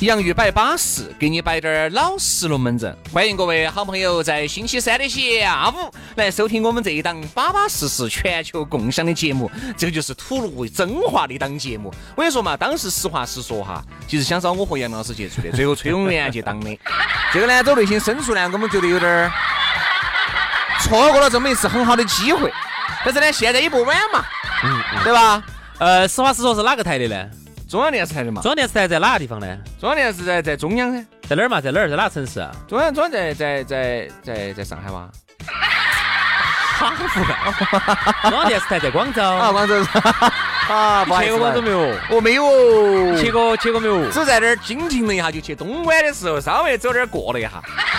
洋芋摆巴适，给你摆点儿老实龙门阵。欢迎各位好朋友在星期三的下午来收听我们这一档巴巴适适全球共享的节目。这个就是吐露真话的一档节目。我跟你说嘛，当时实话实说哈，其实想找我和杨老师接触的，最后崔永元去当的。这个呢，走内心深处呢，我们觉得有点儿错过了这么一次很好的机会。但是呢，现在也不晚嘛，嗯，对吧？呃，实话实说，是哪个台的呢？中央电视台的嘛，中央电视台在哪个地方呢？中央电视台在中央噻，在哪儿嘛？在哪儿？在哪个城市啊？中央中央在在在在在上海哇？哈中央电视台在广州 啊，广州 啊，去过广州没有？哦没有哦，去过去过没有？只在那儿经停了一下，就去东莞的时候稍微走点过了一下。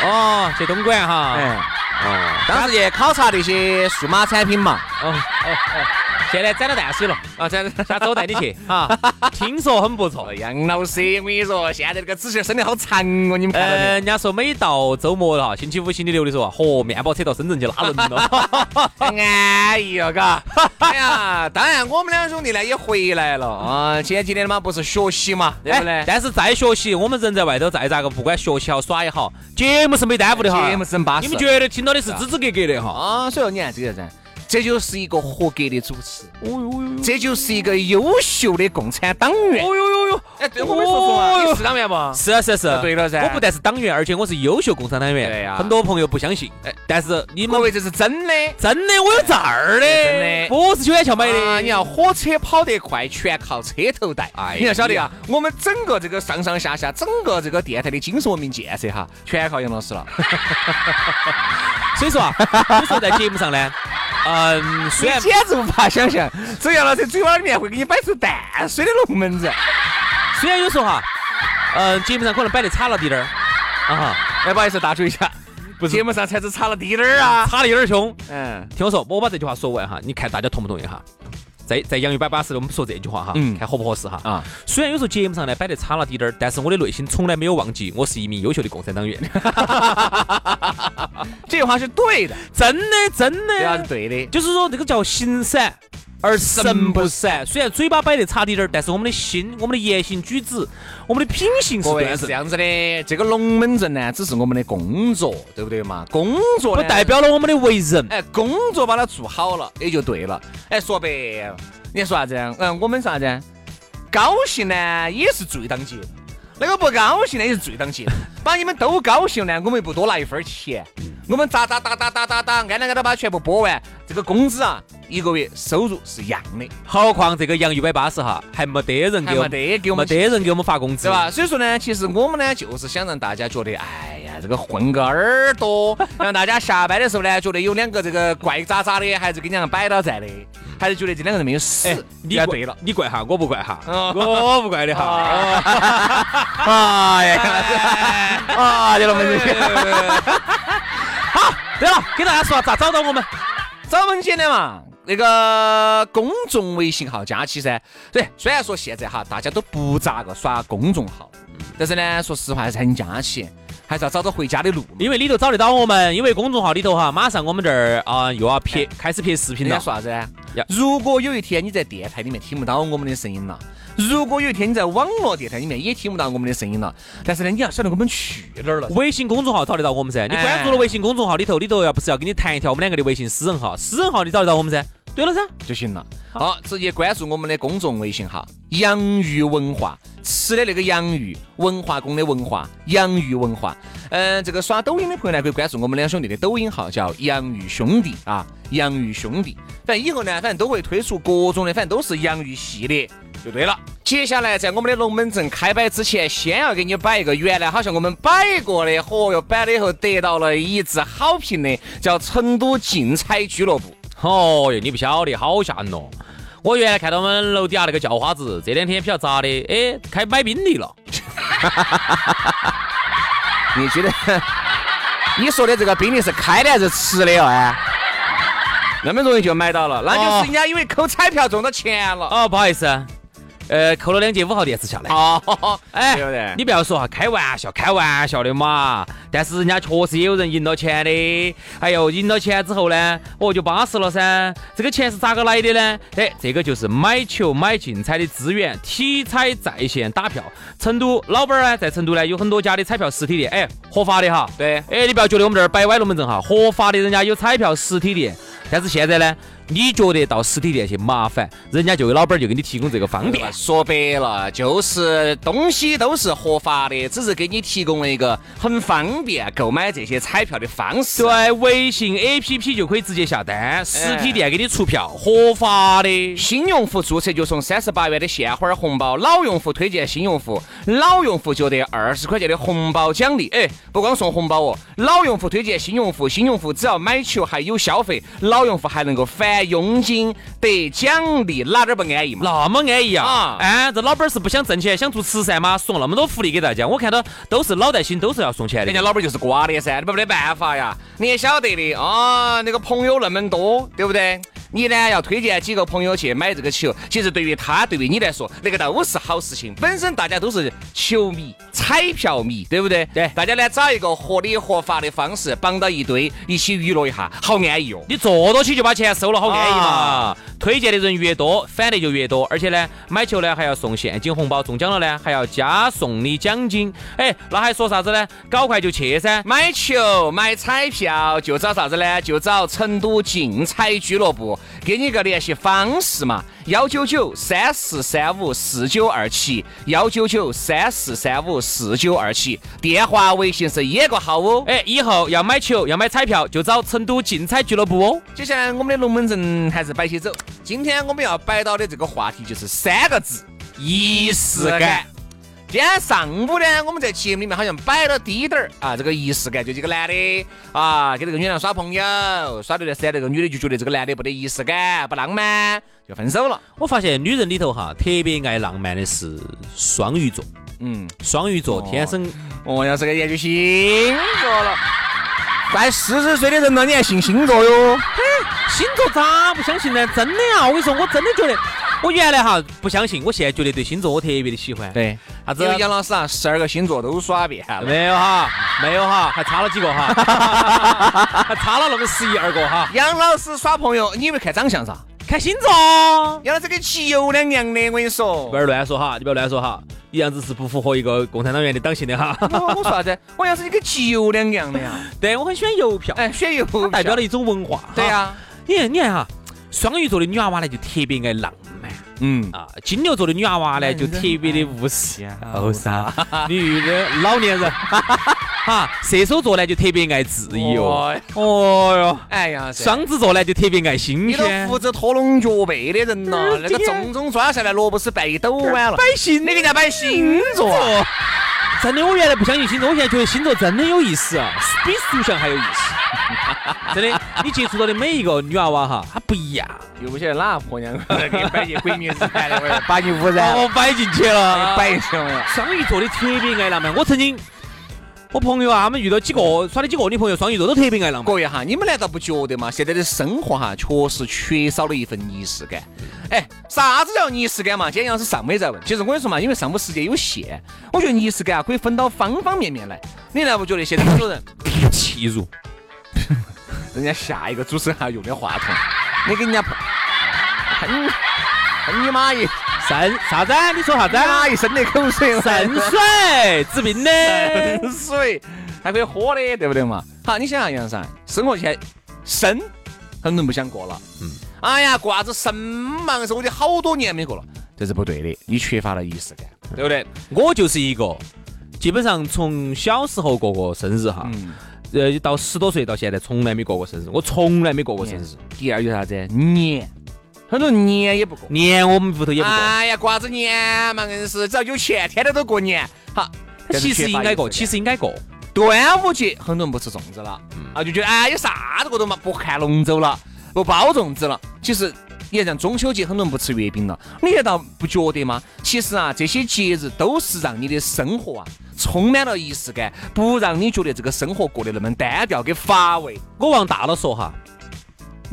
哦，去东莞哈？哎，哦，当时去考察那些数码产品嘛。哦哦哦。现在攒到淡水了啊！这下周带你去啊！听说很不错。杨老师，我跟你说，现在这个纸线伸得好长哦，你们看到？人家说每到周末哈，星期五、星期六的时候，嚯，面包车到深圳去拉人了，安逸哦，嘎！哎呀，当然我们两兄弟呢也回来了啊。前几天嘛不是学习嘛，对不对？但是再学习，我们人在外头再咋个，不管学习好耍也好，节目是没耽误的哈。节目是很巴适。你们绝对听到的是支支格格的哈。啊，所以说你看这个噻。这就是一个合格的主持，哦哟哟，这就是一个优秀的共产党员，哦哟哟哟，哎，对我没说错啊，你是党员不？是啊是啊是，对了噻，我不但是党员，而且我是优秀共产党员。对呀，很多朋友不相信，哎，但是你们，各位这是真的，真的，我有证儿的，真的，不是九眼桥买的。你要火车跑得快，全靠车头带。哎，你要晓得啊，我们整个这个上上下下，整个这个电台的精神文明建设哈，全靠杨老师了。所以说啊，你说在节目上呢？嗯，虽然简直无法想象，只要老师嘴巴里面会给你摆出淡水的龙门阵。虽然有时候哈，嗯，节目上可能摆的差了滴点儿，啊哈，哎，不好意思，打住一下，不是节目上才是差了滴点儿啊，差的有点凶。嗯，听我说，我把这句话说完哈，你看大家同不同意哈？在在洋芋摆巴士，我们说这句话哈，嗯，看合不合适哈。啊，虽然有时候节目上呢摆得差了滴点儿，但是我的内心从来没有忘记，我是一名优秀的共产党员。这句话是对的，真的真的，这是对的。就是说这个叫行散而神不散。虽然嘴巴摆得差滴点儿，但是我们的心、我们的言行举止、我们的品行是是这样子的。这个龙门阵呢，只是我们的工作，对不对嘛？工作不代表了我们的为人。哎，工作把它做好了，也就对了。哎，说白了，你说啥子？嗯，我们啥子？高兴呢，也是最当节。那个不高兴的也是最当心，把你们都高兴呢，我们不多拿一分钱，我们咋咋打打打打打，按那个都把全部播完，这个工资啊，一个月收入是一样的。何况这个洋一百八十哈，还没得人给，没得给我们，没得人给我们发工资，对吧？所以说呢，其实我们呢，就是想让大家觉得，哎呀，这个混个耳朵，让大家下班的时候呢，觉得有两个这个怪渣渣的还是跟你俩摆到在的。还是觉得这两个人没有死，你对了，你怪哈，我不怪哈，我不怪你哈。哎呀，啊，你了没？好，对了，给大家说咋找到我们？找我们简单嘛，那个公众微信号加起噻。对，虽然说现在哈大家都不咋个耍公众号，但是呢，说实话还是很加起。还是要找到回家的路，因为里头找得到我们，因为公众号里头哈，马上我们这儿啊又要拍，开始拍视频了。说啥子？如果有一天你在电台里面听不到我们的声音了，如果有一天你在网络电台里面也听不到我们的声音了，但是呢，你要晓得我们去哪儿了。微信公众号找得到我们噻，你关注了微信公众号里头，里头要不是要跟你谈一条我们两个的微信私人号，私人号你找得到我们噻。对了噻，就行了。好，直接关注我们的公众微信号“洋芋文化”，吃的那个洋芋，文化宫的文化，洋芋文化。嗯，这个刷抖音的朋友呢，可以关注我们两兄弟的抖音号，叫“洋芋兄弟”啊，“洋芋兄弟”。反正以后呢，反正都会推出各种的，反正都是洋芋系列，就对了。接下来在我们的龙门阵开摆之前，先要给你摆一个原来好像我们摆过的，嚯哟，摆了以后得到了一致好评的，叫成都竞彩俱乐部。哦哟，你不晓得，好吓人哦！我原来看到我们楼底下那个叫花子，这两天比较咋的，哎，开买宾利了。你觉得？你说的这个宾利是开的还是吃的哦？那么容易就买到了，那就是人家因为扣彩票中到钱了。哦，不好意思。呃，扣了两节五号电池下来。哦，哎，你不要说哈，开玩笑，开玩笑的嘛。但是人家确实也有人赢了钱的。哎呦，赢了钱之后呢，哦，就巴适了噻。这个钱是咋个来的呢？哎，这个就是买球买竞彩的资源，体彩在线打票。成都老板呢，在成都呢有很多家的彩票实体店，哎，合法的哈。对，哎，你不要觉得我们这儿摆歪龙门阵哈，合法的，人家有彩票实体店。但是现在呢？你觉得到实体店去麻烦，人家就有老板就给你提供这个方便。说白了，就是东西都是合法的，只是给你提供了一个很方便购买这些彩票的方式。对，微信 APP 就可以直接下单，实体店给你出票，合法的。新用户注册就送三十八元的现花红包，老用户推荐新用户，老用户就得二十块钱的红包奖励。哎，不光送红包哦，老用户推荐新用户，新用户只要买球还有消费，老用户还能够返。佣金得奖励，哪点不安逸嘛？那么安逸啊！哎，这老板是不想挣钱，想做慈善吗？送那么多福利给大家，我看到都是脑袋心，都是要送钱的。人家老板就是瓜的噻，你没得办法呀，你也晓得的啊，那个朋友那么多，对不对？你呢要推荐几个朋友去买这个球，其实对于他，对于你来说，那个都是好事情。本身大家都是球迷、彩票迷，对不对？对，大家呢找一个合理合法的方式绑到一堆，一起娱乐一下，好安逸哦。你坐到起就把钱收了，好安逸嘛。推荐的人越多，返的就越多，而且呢，买球呢还要送现金红包，中奖了呢还要加送你奖金。哎，那还说啥子呢？搞快就去噻！买球买彩票就找啥子呢？就找成都竞彩俱乐部。给你个联系方式嘛，幺九九三四三五四九二七，幺九九三四三五四九二七，电话、微信是一个号哦。哎，以后要买球、要买彩票，就找成都竞彩俱乐部哦。接下来我们的龙门阵还是摆起走，今天我们要摆到的这个话题就是三个字：仪式感。今天上午呢，我们在节目里面好像摆了低点儿啊，这个仪式感，就这个男的啊，跟这个女的耍朋友，耍了段时间，那个女的就觉得这个男的不得仪式感，不浪漫，就分手了。我发现女人里头哈，特别爱浪漫的是双鱼座，嗯，双鱼座天生，哦，要是个研究星座了，快四十岁的人了，你还信星座哟？嘿星座咋不相信呢？真的啊，我跟你说，我真的觉得。我原来哈不相信，我现在觉得对星座我特别的喜欢。对，啥子？杨老师啊，十二个星座都耍遍了。没有哈，没有哈，还差了几个哈，还差了那么十一二个哈。杨老师耍朋友，你以为看长相噻？看星座。杨老师跟骑油两样的，我跟你说。不要乱说哈，你不要乱说哈，一样子是不符合一个共产党员的党性的哈。我说啥子？我杨老师你跟骑油两样的呀？对，我很喜欢邮票。哎，选邮票代表了一种文化。对呀。你看，你看哈，双鱼座的女娃娃呢，就特别爱浪。嗯。啊，金牛座的女娃娃呢，就特别的务实，后生 女的老年人，哈，射手座呢就特别爱自由，哦。哟，哎呀，双子座呢就特别爱新鲜，你都扶着拖龙脚背的人了，那个重重抓下来，萝卜丝掰一抖完了，摆星，你给人家摆星座，真的，我原来不相信星座，我现在觉得星座真的有意思啊，比属相还有意思。真的，你接触到的每一个女娃娃哈，她不一样。又不晓得哪个婆娘 给你摆进鬼迷日谈的，把你污染。我摆进去了，摆进去了。双鱼座的特别爱浪漫。我曾经，我朋友啊，他们遇到几个耍的几个女朋友，双鱼座都特别爱浪漫。各位哈，你们难道不觉得吗？现在的生活哈，确实缺少了一份仪式感。哎，啥子叫仪式感嘛？今天要是上午在问，其实我跟你说嘛，因为上午时间有限，我觉得仪式感啊可以分到方方面面来。你难不觉得现在很多人气入？人家下一个主持人还要用的话筒，你给人家喷喷你妈一渗啥子？你说啥子？妈一身的口水，肾水治病的渗水还可以喝的，对不对嘛？好，你想想杨生，生活现在生很多人不想过了，嗯，哎呀，过啥子生忙是我的好多年没过了，这是不对的，你缺乏了仪式感，对不对？我就是一个，基本上从小时候过过生日哈，呃，到十多岁到现在从来没过过生日，我从来没过过生日。第二就是啥子？年，很多人年也不过，年我们屋头也不过。哎呀，过啥子年嘛？硬是只要有钱，天天都过年。好，其实应该过，其实应该过。端午节很多人不吃粽子了，啊，就觉得哎，有啥子过都嘛，不看龙舟了，不包粽子了。其实你看，像中秋节很多人不吃月饼了，你难道不觉得吗？其实啊，这些节日都是让你的生活啊充满了仪式感，不让你觉得这个生活过得那么单调跟乏味。我往大了说哈。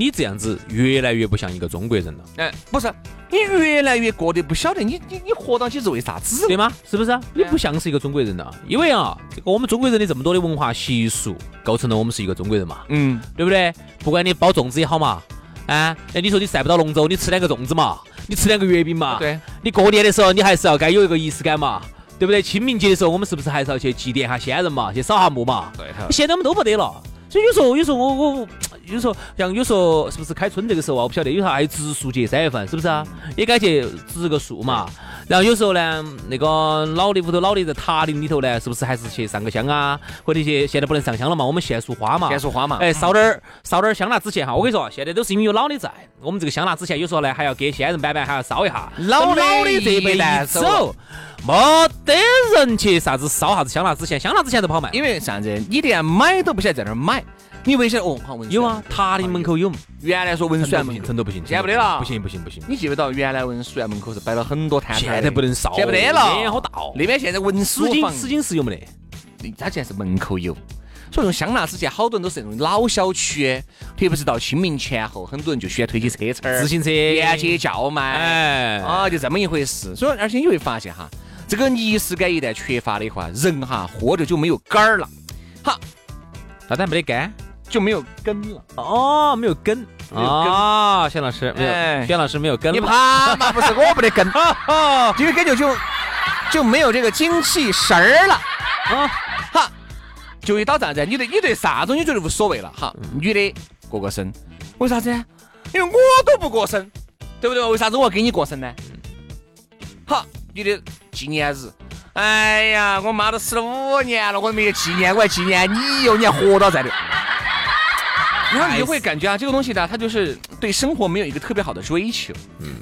你这样子越来越不像一个中国人了。哎，不是，你越来越过得不晓得你你你活到起是为啥子，对吗？是不是？你不像是一个中国人了，因为啊，这个我们中国人的这么多的文化习俗，构成了我们是一个中国人嘛。嗯，对不对？不管你包粽子也好嘛，啊，哎，你说你晒不到龙舟，你吃两个粽子嘛，你吃两个月饼嘛。对。你过年的时候，你还是要该有一个仪式感嘛，对不对？清明节的时候，我们是不是还是要去祭奠下先人嘛，去扫下墓嘛？对。现在我们都不得了。所以有时候，有时候我我有时候像有时候是不是开春这个时候啊？我不晓得，有时候还有植树节，三月份是不是啊？也该去植个树嘛。然后有时候呢，那个老的屋头老的在塔林里头呢，是不是还是去上个香啊？或者去现在不能上香了嘛？我们献束花嘛，献束花嘛。哎，烧点儿烧点儿香蜡纸钱哈。我跟你说，现在都是因为有老的在，我们这个香蜡纸钱有时候呢还要给先人板板还要烧一下。老老的这一辈一走。没得人去啥子烧啥子香蜡纸钱，香蜡纸钱都不好卖，因为啥子？你连买都不晓得在哪儿买。你为啥哦？好文有啊，塔林门口有。原来说文殊院门成都不行，现在不得了。不行不行不行。你记不到原来文殊院门口是摆了很多摊现在不能烧，现在不得了。烟好大。那边现在文殊房，丝巾石有没得？他现在是门口有。所以用香辣之前，好多人都是那种老小区，特别是到清明前后，很多人就喜欢推起车车自行车沿街叫卖，哎，啊，就这么一回事。所以，而且你会发现哈。这个仪式感一旦缺乏的话，人哈活着就没有杆儿了。好，那咱没得杆，就没有根了。哦，没有根啊，谢老师，没有，谢老师没有根。你怕嘛？不是我不得根，因为根就就就没有这个精气神儿了。啊，好，就会导致啥子？你对你对啥子你觉得无所谓了？哈，女的过过生，为啥子？因为我都不过生，对不对？为啥子我要给你过生呢？好。女的纪念日，哎呀，我妈都死了五年了，我没有纪念，我还纪念你哟，你还活到在的。然后你就会感觉啊，这个东西呢，他就是对生活没有一个特别好的追求。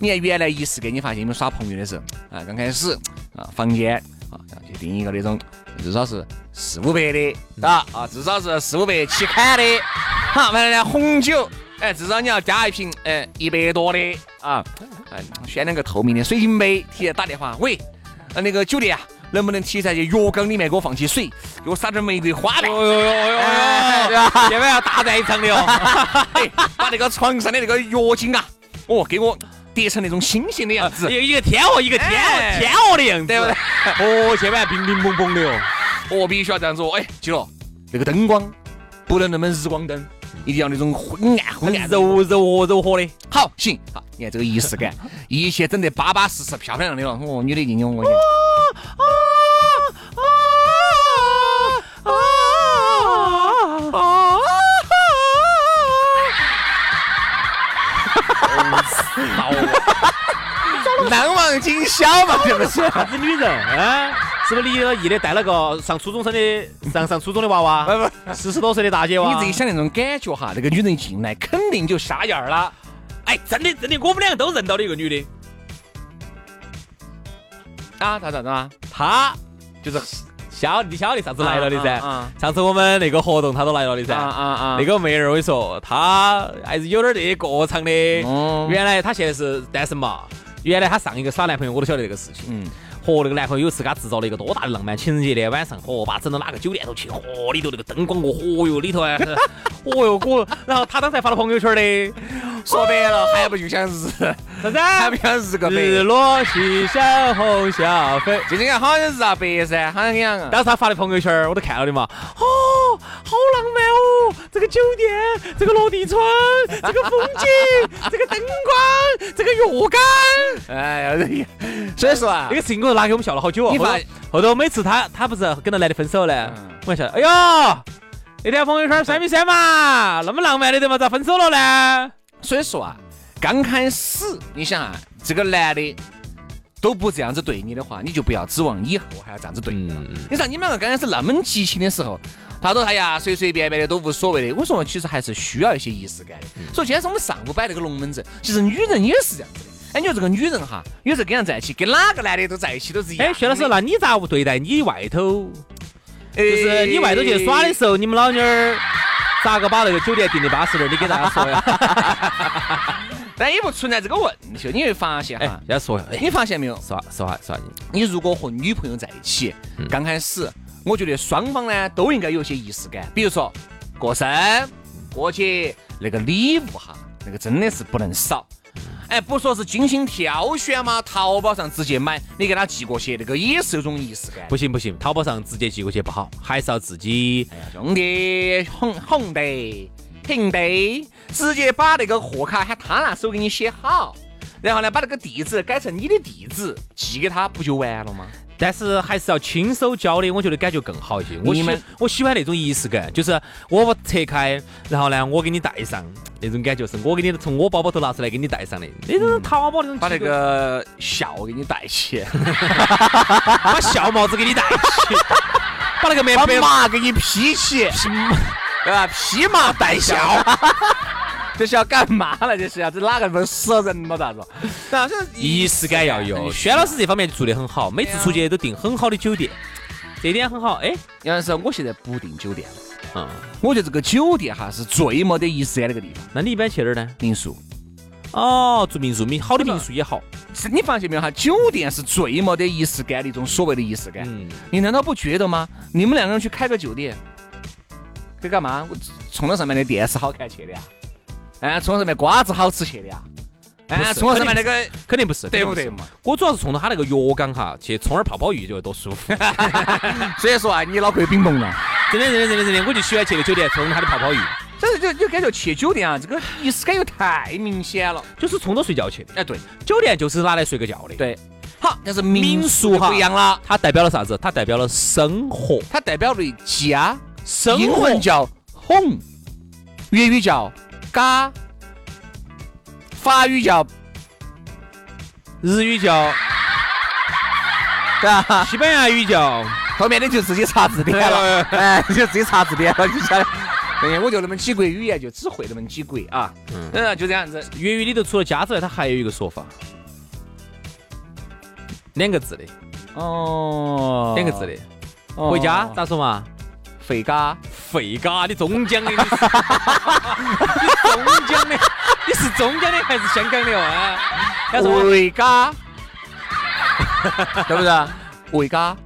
你看原来仪式感，你发现你们耍朋友的时候啊，刚开始啊，房间啊，要去订一个那种至少是四五百的啊啊，至少是四五百起砍的。好，完了呢，红酒。哎，至少你要加一瓶，哎，一百多的啊，哎，选两个透明的水晶杯，提前打电话，喂，呃，那个酒店啊，能不能提在这浴缸里面给我放起水，给我撒点玫瑰花瓣？哦哟哟哟哟，对吧？千万要大在场的哦，把那个床上的那个浴巾啊，哦，给我叠成那种星星的样子，一个天鹅，一个天鹅，天鹅的样子，对不对？哦，千万冰冰砰砰的哦，哦，必须要这样子哦，哎，记住，那个灯光不能那么日光灯。一定要那种昏暗、昏暗、柔柔柔和的。好，行，好，你看这个仪式感，一切整得巴巴适适、漂漂亮亮的了。哦，女的进去，我。啊啊啊啊啊！难忘今宵嘛，这不是？啥子女人啊？是不是离了异的带了个上初中生的 上上初中的娃娃？不不，四十多岁的大姐娃。你自己想那种感觉哈，那个女人进来肯定就杀样了。哎，真的真的，我们两个都认到了一个女的。啊，咋咋子啊？她就是晓你晓得啥子来了的噻？上次我们那个活动她都来了的噻。啊啊啊！那个妹儿我跟你说，她还是有点这过场的。原来她现在是单身嘛？原来她上一个耍男朋友我都晓得这个事情。嗯。和那个男朋友有次给他制造了一个多大的浪漫，情人节的晚上，嚯，把整到哪个酒店头去，嚯，里头那个灯光，嚯哟，里头啊，嚯 哟，我，然后他当时还发了朋友圈的，说白了还不就像日，啥子？还不像日个白？日落西山红霞飞，就这个好像日啊白噻，好像这样。当时他发的朋友圈我都看了的嘛，哦，好浪漫哦，这个酒店，这个落地窗，这个风景，这个灯光，这个浴缸，哎呀，所以说啊，这个事 情我。拿给我们笑了好久哦。你发后头每次他他不是跟那男的分手呢，我还笑。哎呦，那条朋友圈删没删嘛？那么浪漫的对嘛？咋分手了呢？所以说啊，刚开始，你想啊，这个男的都不这样子对你的话，你就不要指望以后还要这样子对你了。你说你们两个刚开始那么激情的时候，他都哎呀随随便便的都无所谓的。我说其实还是需要一些仪式感的。所以今天是我们上午摆那个龙门阵，其实女人也是这样子的。哎，你说这个女人哈，有时候跟人在一起，跟哪个男的都在一起都是一样。哎，薛老师，那你咋不对待你外头？就是你外头去耍的时候，你们老妞儿咋个把那个酒店订的巴适点？你给大家说呀。但也不存在这个问题，你会发现哈。要说，你发现没有？实话实话说话，你如果和女朋友在一起，刚开始，我觉得双方呢都应该有些仪式感，比如说过生、过节那个礼物哈，那个真的是不能少。哎，不说是精心挑选吗？淘宝上直接买，你给他寄过去，那个也是有种仪式感。不行不行，淘宝上直接寄过去不好，还是要自己。哎呀，兄弟，红红的。平的，直接把那个货卡喊他拿手给你写好，然后呢，把那个地址改成你的地址寄给他，不就完了吗？但是还是要亲手交的，我觉得感觉更好一些。我喜我喜欢那种仪式感，就是我拆开，然后呢，我给你戴上，那种感觉是我给你从我包包头拿出来给你戴上的。那种淘宝那种，把那个笑给你戴起，把笑 帽子给你戴起，把那个棉被马给你披起。对吧？披麻戴孝，这是要干嘛了？这是要这哪个不是死人嘛？咋子？但是仪式感要有。轩老师这方面做得很好，每次出去都订很好的酒店，这点很好。哎，杨老师，我现在不订酒店了。嗯，我觉得这个酒店哈是最没得仪式感那个地方。那你一般去哪儿呢？民宿。哦，住民宿，民好的民宿也好。是你发现没有哈？酒店是最没得仪式感的一种所谓的仪式感。嗯。你难道不觉得吗？你们两个人去开个酒店。去干嘛？我冲到上面的电视好看去的呀？哎，冲着上面瓜子好吃去的呀？哎，冲着上面那个肯定不是，对不对嘛？我主要是冲着他那个药缸哈，去冲点泡泡浴就多舒服。所以说啊，你脑壳有冰崩了。真的，真的，真的，真的，我就喜欢去个酒店冲他的泡泡浴。但是就就感觉去酒店啊，这个仪式感又太明显了，就是冲着睡觉去的。哎，对，酒店就是拿来睡个觉的。对。好，但是民宿哈不一样了，它代表了啥子？它代表了生活，它代表了家。英文叫 home，粤语叫嘎，法语叫，日语叫，对啊，西班牙语叫，后面的就自己查字典了，哎，就自己查字典了，你晓得。对，我就那么几国语言，就只会那么几国啊，嗯，就这样子。粤语里头除了家之外，它还有一个说法，两个字的，哦，两个字的，回家咋说嘛？费嘎，费嘎，你中江的，你中江的，你是中江的还是香港的啊？费嘎，对不对？费嘎，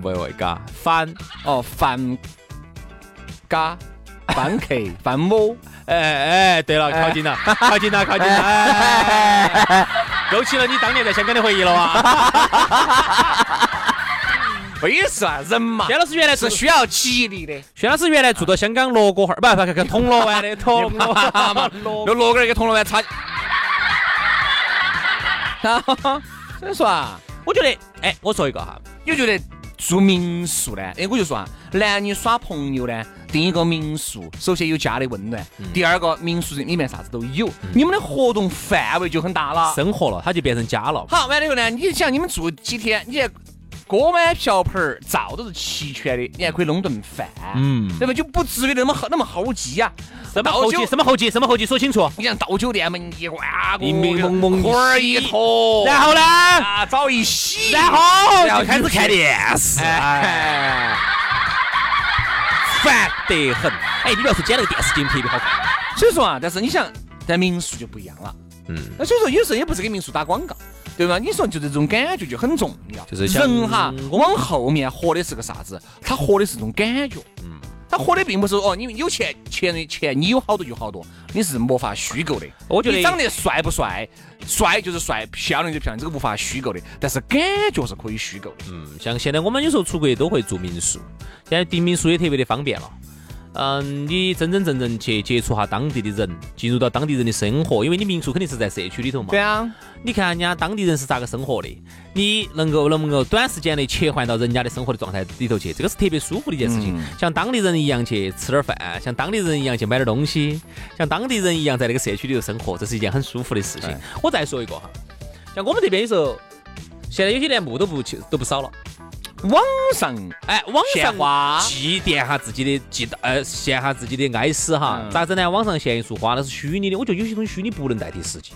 不会费嘎，反哦，反嘎，反客，反某，哎哎，对了，靠近了，靠近 了，靠近了，勾起了你当年在香港的回忆了 哇！非是啊，人嘛，薛老师原来是需要激励的。薛老师原来住到香港罗锅儿，不不，不，铜锣湾的 铜锣湾，用罗根儿给铜锣湾差。所以说啊，我觉得，哎，我说一个哈，你觉得住民宿呢？哎，我就说啊，男女耍朋友呢，订一个民宿，首先有家的温暖，第二个民宿里面啥子都有，你们的活动范围就很大了，生活了，它就变成家了。好，完了以后呢，你想你们住几天，你。锅碗瓢盆儿灶都是齐全的，你还可以弄顿饭，嗯，对吧？就不至于那么那么猴急呀。什么猴急？什么猴急？什么猴急？说清楚。你像到酒店门一关，明明蒙蒙，裤儿一坨，然后呢？啊，澡一洗，然后就开始看电视，烦得很。哎，你不要说，今天那个电视节目特别好看。所以说啊，但是你想，在民宿就不一样了。嗯，那所以说有时候也不是给民宿打广告。对吧？你说就这种感觉就很重要。就是人哈，往后面活的是个啥子？他活的是种感觉。嗯，他活的并不是哦，你有钱钱钱，你有好多就好多，你是没法虚构的。我觉得你长得帅不帅？帅就是帅，漂亮就漂亮，这个无法虚构的。但是感觉是可以虚构的。嗯，像现在我们有时候出国都会住民宿，现在订民宿也特别的方便了。嗯，你真真正正去接触下当地的人，进入到当地人的生活，因为你民宿肯定是在社区里头嘛。对啊。你看人家当地人是咋个生活的，你能够能不能够短时间内切换到人家的生活的状态里头去，这个是特别舒服的一件事情。像当地人一样去吃点饭，像当地人一样去买点东西，像当地人一样在那个社区里头生活，这是一件很舒服的事情。我再说一个哈，像我们这边有时候，现在有些连墓都不去都不扫了。网上哎，网上祭奠下自己的祭呃，献下自己的哀思哈，咋子呢？网上献一束花那是虚拟的，我觉得有些东西虚拟不能代替实际。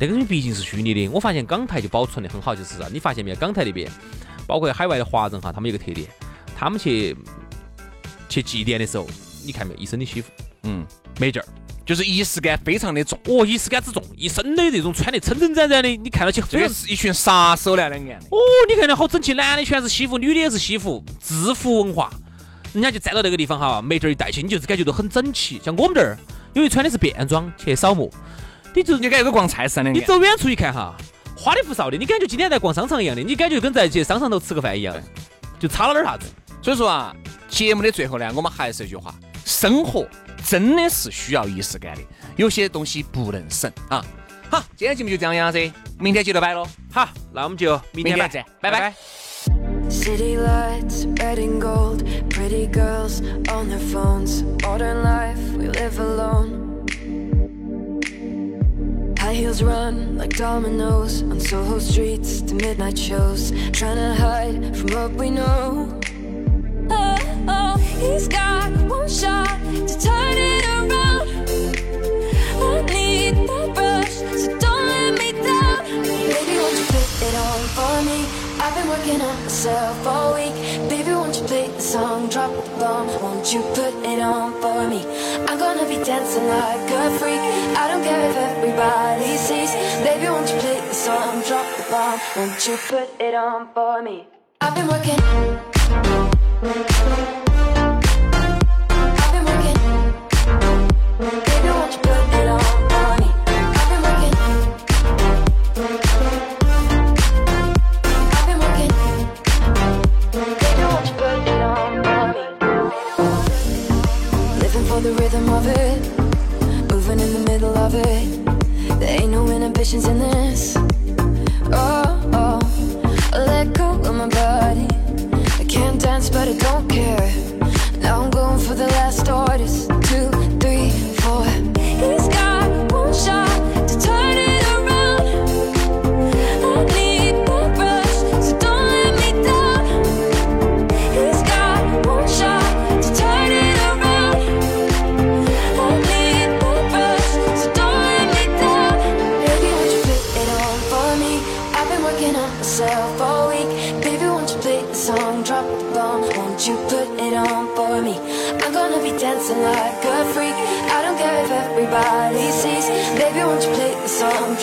那个东西毕竟是虚拟的。我发现港台就保存的很好，就是啊，你发现没有？港台那边，包括海外的华人哈，他们有个特点，他们去去祭奠的时候，你看没有？一身的西服，嗯，没劲儿。就是仪式感非常的重哦，仪式感之重，一身的这种穿的撑撑展展的，你看到起这是一群杀手呢，两个哦，你看到好整齐，男的全是西服，女的也是西服，制服文化，人家就站到那个地方哈，眉头一带起，你就是感觉都很整齐。像我们这儿，因为穿的是便装去扫墓，你就你感觉跟逛菜市场的，你走远处一看哈，花里胡哨的，你感觉今天在逛商场一样的，你感觉跟在去商场头吃个饭一样，就差了点啥子。所以说啊，节目的最后呢，我们还是一句话，生活。真的是需要仪式感的，有些东西不能省啊。好，今天节目就这样样子，明天接着摆喽。好，那我们就明天见，拜拜。He's got one shot working on myself all week. Baby, won't you play the song, drop the bomb? Won't you put it on for me? I'm gonna be dancing like a freak. I don't care if everybody sees. Baby, won't you play the song, drop the bomb? Won't you put it on for me? I've been working. the rhythm of it. Moving in the middle of it. There ain't no inhibitions in this. Oh, oh. Let go of my body. I can't dance, but I don't care. Now I'm going for the last artist.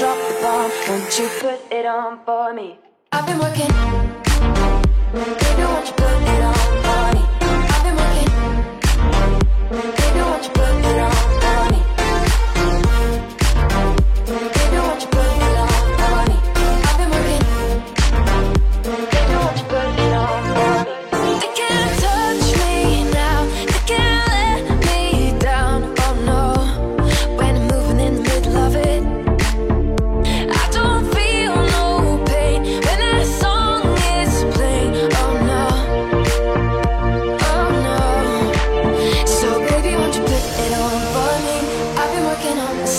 Won't you put it on for me? I've been working. Baby, won't you put it on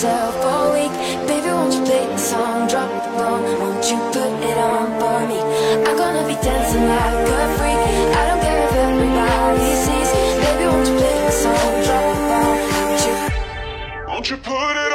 on. Baby, won't you play the song, drop the bomb? Won't you put it on for me? I'm gonna be dancing like a freak. I don't care if everybody sees. Baby, won't you play the song, drop the bomb? Won't you? Won't you put it